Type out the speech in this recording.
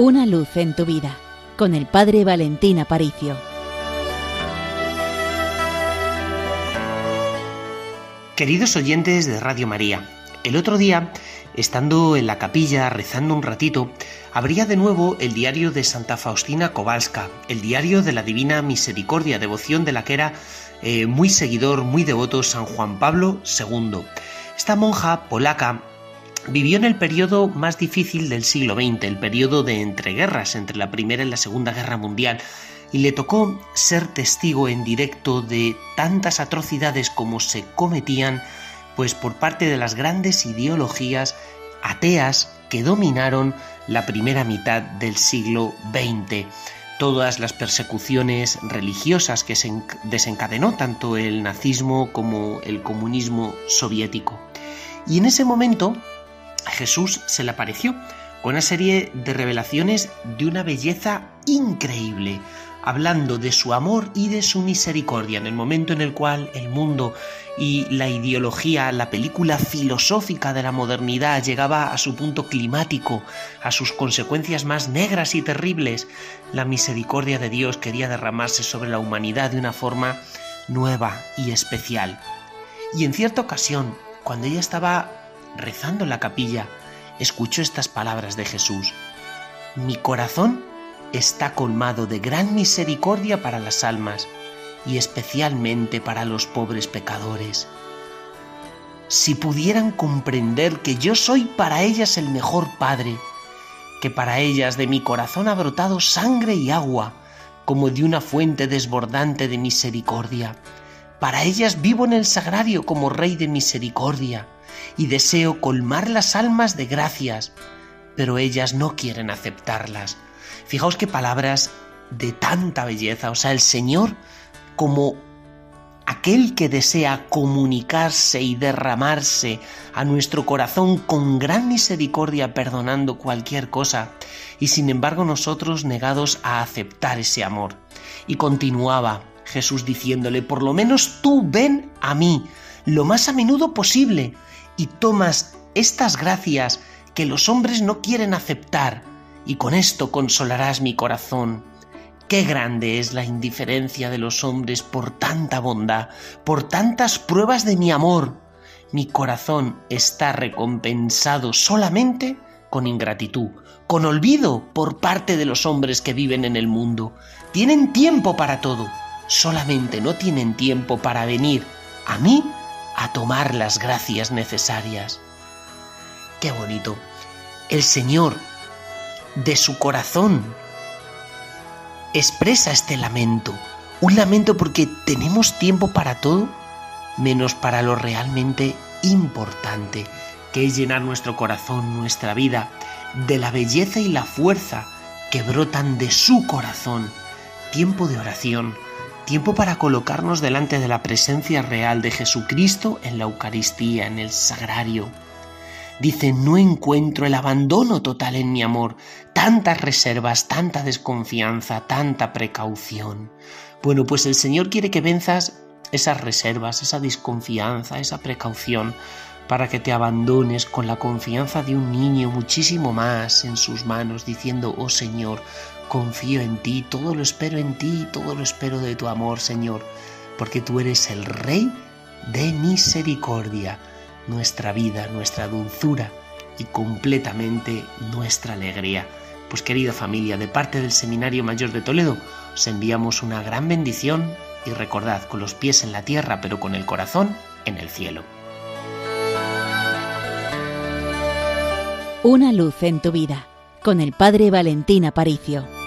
Una luz en tu vida con el Padre Valentín Aparicio. Queridos oyentes de Radio María, el otro día, estando en la capilla rezando un ratito, abría de nuevo el diario de Santa Faustina Kowalska, el diario de la Divina Misericordia, devoción de la que era eh, muy seguidor, muy devoto San Juan Pablo II. Esta monja polaca vivió en el periodo más difícil del siglo XX, el periodo de entreguerras entre la Primera y la Segunda Guerra Mundial, y le tocó ser testigo en directo de tantas atrocidades como se cometían pues por parte de las grandes ideologías ateas que dominaron la primera mitad del siglo XX. Todas las persecuciones religiosas que se desencadenó tanto el nazismo como el comunismo soviético. Y en ese momento Jesús se le apareció con una serie de revelaciones de una belleza increíble, hablando de su amor y de su misericordia en el momento en el cual el mundo y la ideología, la película filosófica de la modernidad llegaba a su punto climático, a sus consecuencias más negras y terribles, la misericordia de Dios quería derramarse sobre la humanidad de una forma nueva y especial. Y en cierta ocasión, cuando ella estaba rezando en la capilla, escuchó estas palabras de Jesús. Mi corazón está colmado de gran misericordia para las almas y especialmente para los pobres pecadores. Si pudieran comprender que yo soy para ellas el mejor Padre, que para ellas de mi corazón ha brotado sangre y agua, como de una fuente desbordante de misericordia. Para ellas vivo en el sagrario como Rey de misericordia, y deseo colmar las almas de gracias, pero ellas no quieren aceptarlas. Fijaos qué palabras de tanta belleza, o sea, el Señor como aquel que desea comunicarse y derramarse a nuestro corazón con gran misericordia perdonando cualquier cosa, y sin embargo nosotros negados a aceptar ese amor. Y continuaba Jesús diciéndole, por lo menos tú ven a mí lo más a menudo posible, y tomas estas gracias que los hombres no quieren aceptar, y con esto consolarás mi corazón. Qué grande es la indiferencia de los hombres por tanta bondad, por tantas pruebas de mi amor. Mi corazón está recompensado solamente con ingratitud, con olvido por parte de los hombres que viven en el mundo. Tienen tiempo para todo, solamente no tienen tiempo para venir a mí a tomar las gracias necesarias. Qué bonito. El Señor, de su corazón, expresa este lamento. Un lamento porque tenemos tiempo para todo, menos para lo realmente importante, que es llenar nuestro corazón, nuestra vida, de la belleza y la fuerza que brotan de su corazón. Tiempo de oración, tiempo para colocarnos delante de la presencia real de Jesucristo en la Eucaristía, en el sagrario. Dice, no encuentro el abandono total en mi amor, tantas reservas, tanta desconfianza, tanta precaución. Bueno, pues el Señor quiere que venzas esas reservas, esa desconfianza, esa precaución, para que te abandones con la confianza de un niño muchísimo más en sus manos, diciendo, oh Señor, confío en ti, todo lo espero en ti, todo lo espero de tu amor, Señor, porque tú eres el Rey de misericordia, nuestra vida, nuestra dulzura y completamente nuestra alegría. Pues querida familia, de parte del Seminario Mayor de Toledo, os enviamos una gran bendición y recordad, con los pies en la tierra, pero con el corazón en el cielo. Una luz en tu vida, con el Padre Valentín Aparicio.